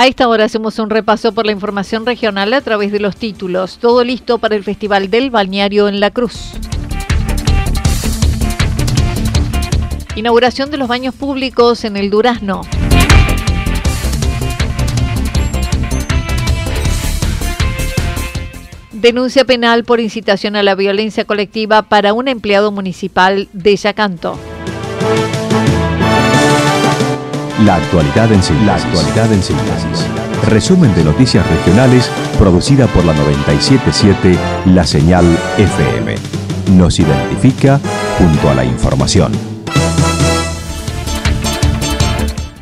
A esta hora hacemos un repaso por la información regional a través de los títulos. Todo listo para el Festival del Balneario en La Cruz. Inauguración de los baños públicos en el Durazno. Denuncia penal por incitación a la violencia colectiva para un empleado municipal de Yacanto. La actualidad en síntesis. Resumen de noticias regionales producida por la 977 La Señal FM. Nos identifica junto a la información.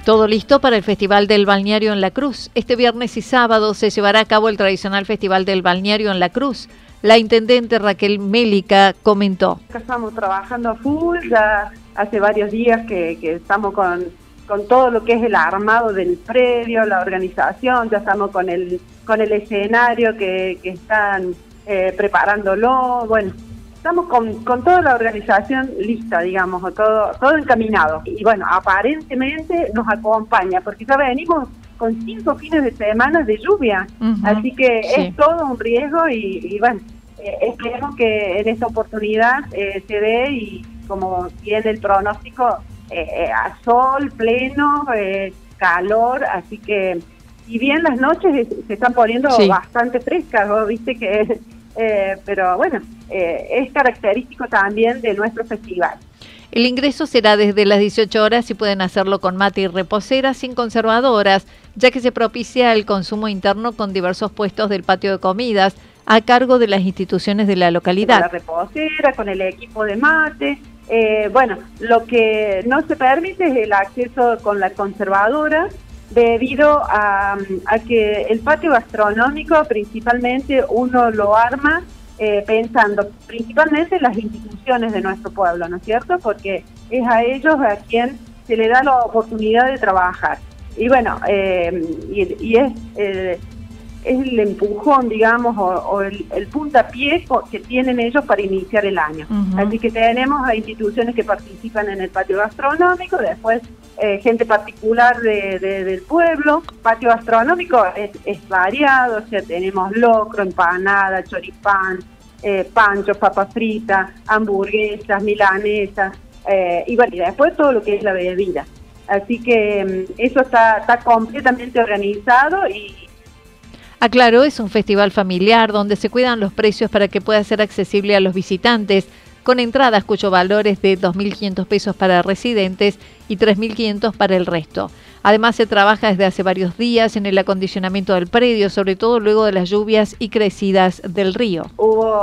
Todo listo para el Festival del Balneario en La Cruz. Este viernes y sábado se llevará a cabo el tradicional Festival del Balneario en La Cruz. La intendente Raquel Mélica comentó. Estamos trabajando a full, ya hace varios días que estamos con con todo lo que es el armado del predio, la organización, ya estamos con el, con el escenario que, están eh, preparándolo, bueno, estamos con, con, toda la organización lista, digamos, todo, todo encaminado. Y bueno, aparentemente nos acompaña, porque ya venimos con cinco fines de semana de lluvia, así que es todo un riesgo y, bueno, eh, esperemos que en esta oportunidad eh, se dé y como tiene el pronóstico, eh, eh, a sol pleno, eh, calor, así que y bien las noches se están poniendo bastante frescas, viste que, pero bueno, es característico también de nuestro festival. El ingreso será desde las 18 horas y pueden hacerlo con mate y reposera sin conservadoras, ya que se propicia el consumo interno con diversos puestos del patio de comidas a cargo de las instituciones de la localidad. Con la reposera, con el equipo de mate, eh, bueno, lo que no se permite es el acceso con la conservadora debido a, que el patio gastronómico principalmente uno lo arma eh, pensando principalmente en las instituciones de nuestro pueblo, ¿no es cierto? Porque es a ellos a quien se le da la oportunidad de trabajar. Y bueno, eh, y, es es el empujón, digamos, o, el, puntapié que tienen ellos para iniciar el año. Así que tenemos a instituciones que participan en el patio gastronómico, después eh, gente particular de, del pueblo. Patio gastronómico es, variado, o sea, tenemos locro, empanada, choripán, eh, pancho, papa frita, hamburguesas, milanesas, eh, y bueno, y después todo lo que es la bebida. Así que mm, eso está, está completamente organizado y, Aclaró, es un festival familiar donde se cuidan los precios para que pueda ser accesible a los visitantes, con entradas cuyo valor es de 2.500 pesos para residentes y 3.500 para el resto. Además, se trabaja desde hace varios días en el acondicionamiento del predio, sobre todo luego de las lluvias y crecidas del río. Hubo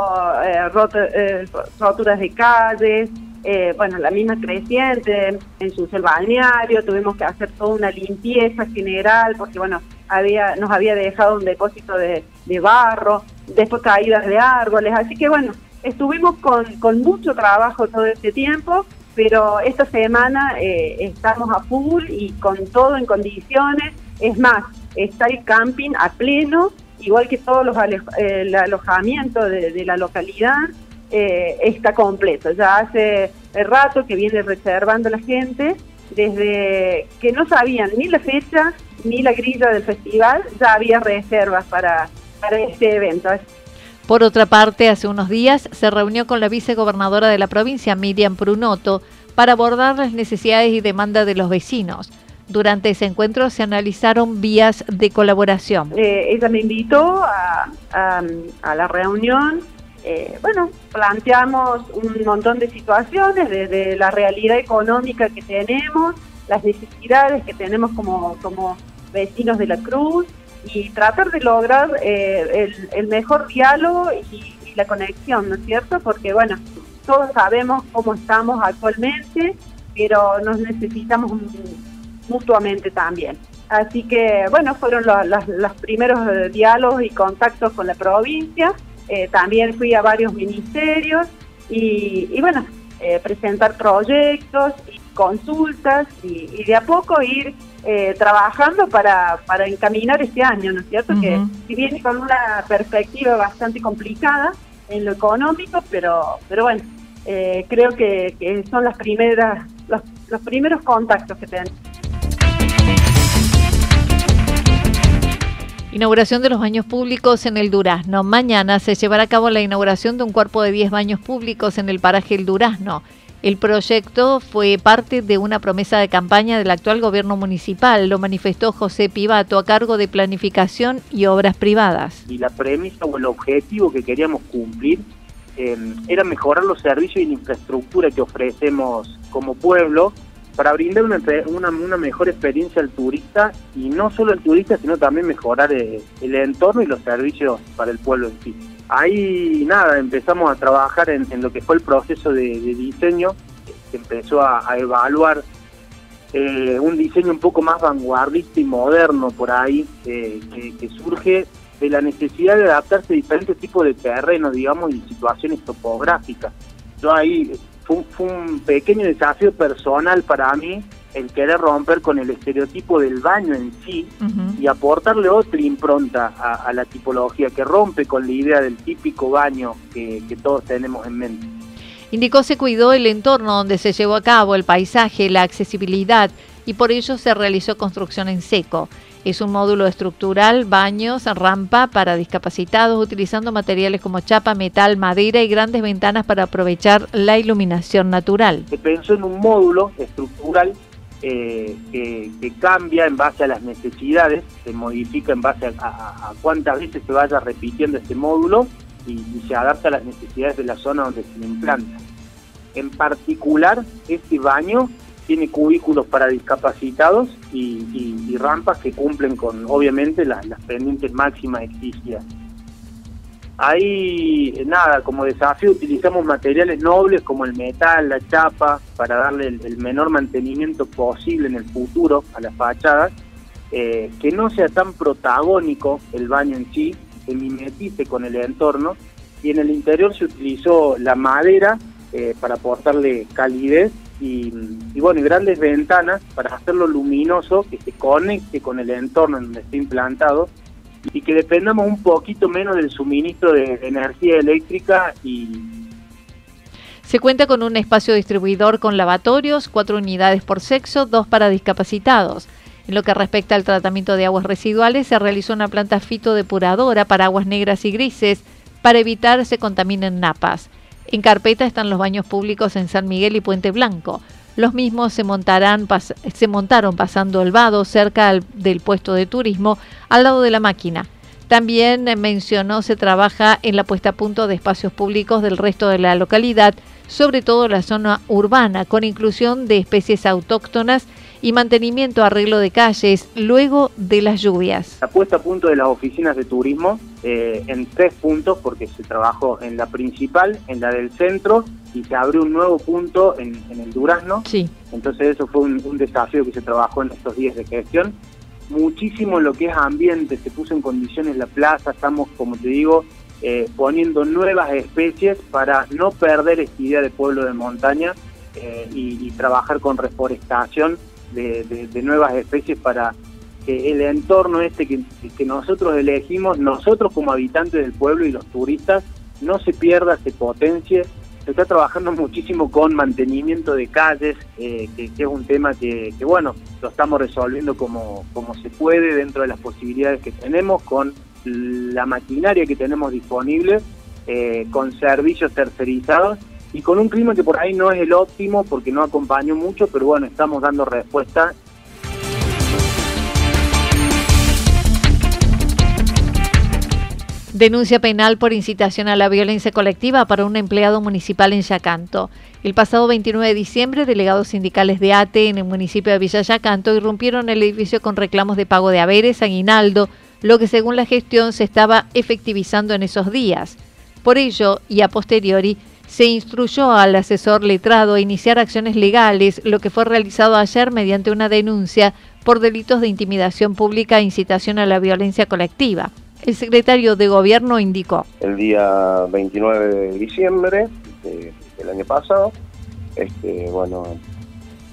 eh, eh, roturas de calles, eh, bueno, la misma creciente en su balneario, tuvimos que hacer toda una limpieza general, porque bueno, había, nos había dejado un depósito de, barro, después caídas de árboles, así que bueno, estuvimos con, con mucho trabajo todo este tiempo, pero esta semana eh, estamos a full y con todo en condiciones, es más, está el camping a pleno, igual que todos los el alojamiento de, la localidad, eh, está completo. Ya hace rato que viene reservando la gente, desde que no sabían ni la fecha ni la grilla del festival, ya había reservas para, para este evento. Por otra parte, hace unos días se reunió con la vicegobernadora de la provincia, Miriam Prunoto, para abordar las necesidades y demandas de los vecinos. Durante ese encuentro se analizaron vías de colaboración. Eh, ella me invitó a, la reunión. Eh, bueno, planteamos un montón de situaciones desde la realidad económica que tenemos, las necesidades que tenemos como, como vecinos de la Cruz y tratar de lograr eh, el, mejor diálogo y, la conexión, ¿no es cierto? Porque, bueno, todos sabemos cómo estamos actualmente, pero nos necesitamos mutuamente también. Así que, bueno, fueron los, primeros eh, diálogos y contactos con la provincia. Eh, también fui a varios ministerios y, bueno, presentar proyectos y consultas y, de a poco ir eh, trabajando para, para encaminar este año, ¿no es cierto? Que si viene con una perspectiva bastante complicada en lo económico, pero, pero bueno, eh, creo que, son las primeras, los, los primeros contactos que tenemos. Inauguración de los baños públicos en el Durazno. Mañana se llevará a cabo la inauguración de un cuerpo de 10 baños públicos en el paraje El Durazno. El proyecto fue parte de una promesa de campaña del actual gobierno municipal, lo manifestó José Pivato a cargo de planificación y obras privadas. Y la premisa o el objetivo que queríamos cumplir em, era mejorar los servicios y la infraestructura que ofrecemos como pueblo para brindar una, una, mejor experiencia al turista y no solo al turista, sino también mejorar eh, el entorno y los servicios para el pueblo en sí. Ahí nada, empezamos a trabajar en, lo que fue el proceso de, diseño, que empezó a, evaluar eh, un diseño un poco más vanguardista y moderno por ahí, eh, que, surge de la necesidad de adaptarse a diferentes tipos de terrenos, digamos, y situaciones topográficas. Yo ahí fue, fue un pequeño desafío personal para mí el querer romper con el estereotipo del baño en sí y aportarle otra impronta a, la tipología que rompe con la idea del típico baño que, todos tenemos en mente. Indicó se cuidó el entorno donde se llevó a cabo, el paisaje, la accesibilidad y por ello se realizó construcción en seco. Es un módulo estructural, baños, rampa para discapacitados utilizando materiales como chapa, metal, madera y grandes ventanas para aprovechar la iluminación natural. Se pensó en un módulo estructural eh, que, cambia en base a las necesidades, se modifica en base a, cuántas veces se vaya repitiendo este módulo y, se adapta a las necesidades de la zona donde se implanta. En particular, este baño tiene cubículos para discapacitados y, rampas que cumplen con, obviamente, las, las pendientes máximas exigidas. Ahí, nada, como desafío utilizamos materiales nobles como el metal, la chapa, para darle el, menor mantenimiento posible en el futuro a las fachadas, eh, que no sea tan protagónico el baño en sí, que mimetice con el entorno, y en el interior se utilizó la madera eh, para aportarle calidez y, y, bueno, grandes ventanas para hacerlo luminoso, que se conecte con el entorno en donde está implantado y que dependamos un poquito menos del suministro de energía eléctrica y se cuenta con un espacio distribuidor con lavatorios, cuatro unidades por sexo, dos para discapacitados. En lo que respecta al tratamiento de aguas residuales, se realizó una planta fitodepuradora para aguas negras y grises para evitar se contaminen napas. En carpeta están los baños públicos en San Miguel y Puente Blanco. Los mismos se, montarán, se montaron pasando el vado cerca del puesto de turismo al lado de la máquina. También mencionó se trabaja en la puesta a punto de espacios públicos del resto de la localidad, sobre todo la zona urbana, con inclusión de especies autóctonas y mantenimiento arreglo de calles luego de las lluvias. La puesta a punto de las oficinas de turismo eh, en tres puntos, porque se trabajó en la principal, en la del centro y se abrió un nuevo punto en, el Durazno. Sí. Entonces eso fue un, desafío que se trabajó en estos días de gestión. Muchísimo lo que es ambiente, se puso en condiciones la plaza, estamos, como te digo, eh, poniendo nuevas especies para no perder esta idea de pueblo de montaña eh, y, trabajar con reforestación de, nuevas especies para que el entorno este que, que nosotros elegimos, nosotros como habitantes del pueblo y los turistas, no se pierda, se potencie. Se está trabajando muchísimo con mantenimiento de calles, eh, que, es un tema que, bueno, lo estamos resolviendo como, como se puede dentro de las posibilidades que tenemos, con la maquinaria que tenemos disponible eh, con servicios tercerizados y con un clima que por ahí no es el óptimo porque no acompañó mucho, pero bueno, estamos dando respuesta Denuncia penal por incitación a la violencia colectiva para un empleado municipal en Yacanto. El pasado 29 de diciembre, delegados sindicales de ATE en el municipio de Villa Yacanto irrumpieron el edificio con reclamos de pago de haberes, aguinaldo, lo que según la gestión se estaba efectivizando en esos días. Por ello, y a posteriori, se instruyó al asesor letrado a iniciar acciones legales, lo que fue realizado ayer mediante una denuncia por delitos de intimidación pública e incitación a la violencia colectiva. El secretario de Gobierno indicó. El día 29 de diciembre del año pasado, este, bueno,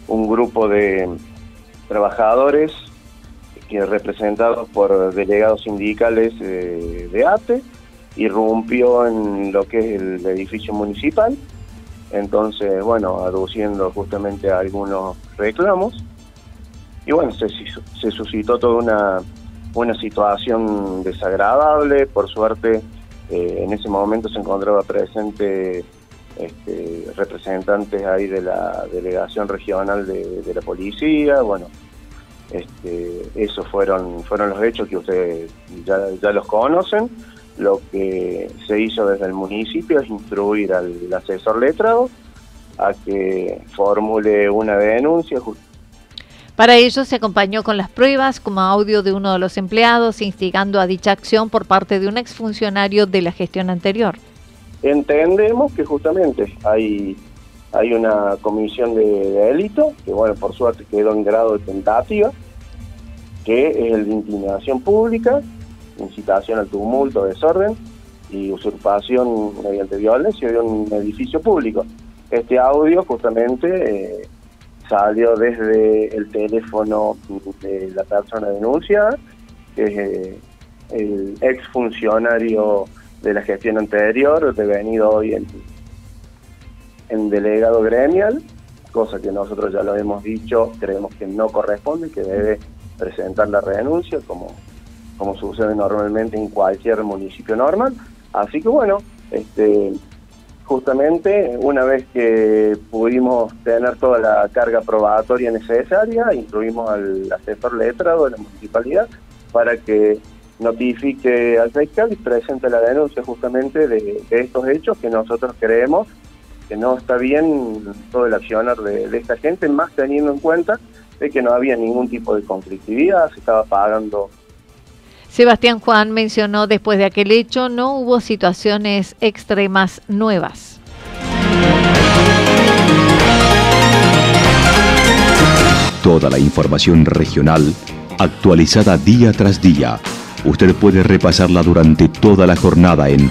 un grupo de trabajadores que representados por delegados sindicales de ATE irrumpió en lo que es el edificio municipal, entonces, bueno, aduciendo justamente algunos reclamos, y bueno, se, se suscitó toda una una situación desagradable, por suerte eh, en ese momento se encontraba presente este, representantes ahí de la delegación regional de, la policía, bueno, este, esos fueron, fueron los hechos que ustedes ya, ya los conocen. Lo que se hizo desde el municipio es instruir al asesor letrado a que formule una denuncia para ello se acompañó con las pruebas como audio de uno de los empleados instigando a dicha acción por parte de un exfuncionario de la gestión anterior. Entendemos que justamente hay, hay una comisión de, delito, que bueno, por suerte quedó en grado de tentativa, que es el de intimidación pública, incitación al tumulto, desorden y usurpación mediante violencia de un edificio público. Este audio justamente... Eh, salió desde el teléfono de la persona denunciada, que es eh, el ex funcionario de la gestión anterior, devenido hoy en, en delegado gremial, cosa que nosotros ya lo hemos dicho, creemos que no corresponde, que debe presentar la renuncia como, como sucede normalmente en cualquier municipio normal. Así que bueno, este justamente una vez que pudimos tener toda la carga probatoria necesaria, incluimos al asesor letrado de la municipalidad para que notifique al fiscal y presente la denuncia justamente de, estos hechos que nosotros creemos que no está bien todo el accionar de, de, esta gente, más teniendo en cuenta de que no había ningún tipo de conflictividad, se estaba pagando. Sebastián Juan mencionó después de aquel hecho no hubo situaciones extremas nuevas. Toda la información regional actualizada día tras día. Usted puede repasarla durante toda la jornada en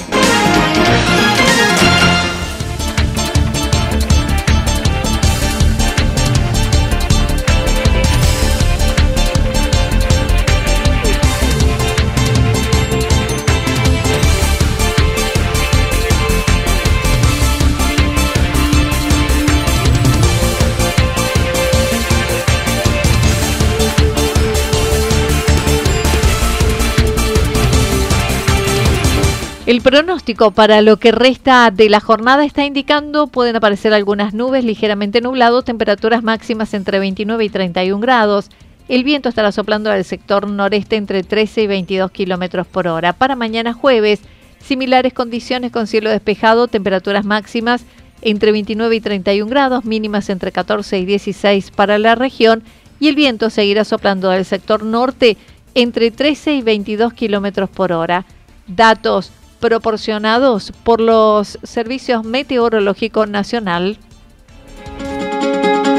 El pronóstico para lo que resta de la jornada está indicando pueden aparecer algunas nubes ligeramente nublados, temperaturas máximas entre 29 y 31 grados. El viento estará soplando al sector noreste entre 13 y 22 kilómetros por hora. Para mañana jueves, similares condiciones con cielo despejado, temperaturas máximas entre 29 y 31 grados, mínimas entre 14 y 16 para la región, y el viento seguirá soplando al sector norte entre 13 y 22 kilómetros por hora. Datos proporcionados por los Servicios Meteorológicos Nacional.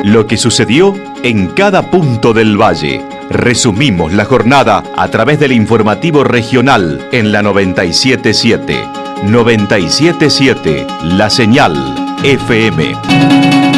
Lo que sucedió en cada punto del valle. Resumimos la jornada a través del informativo regional en la 977. 977 La Señal FM.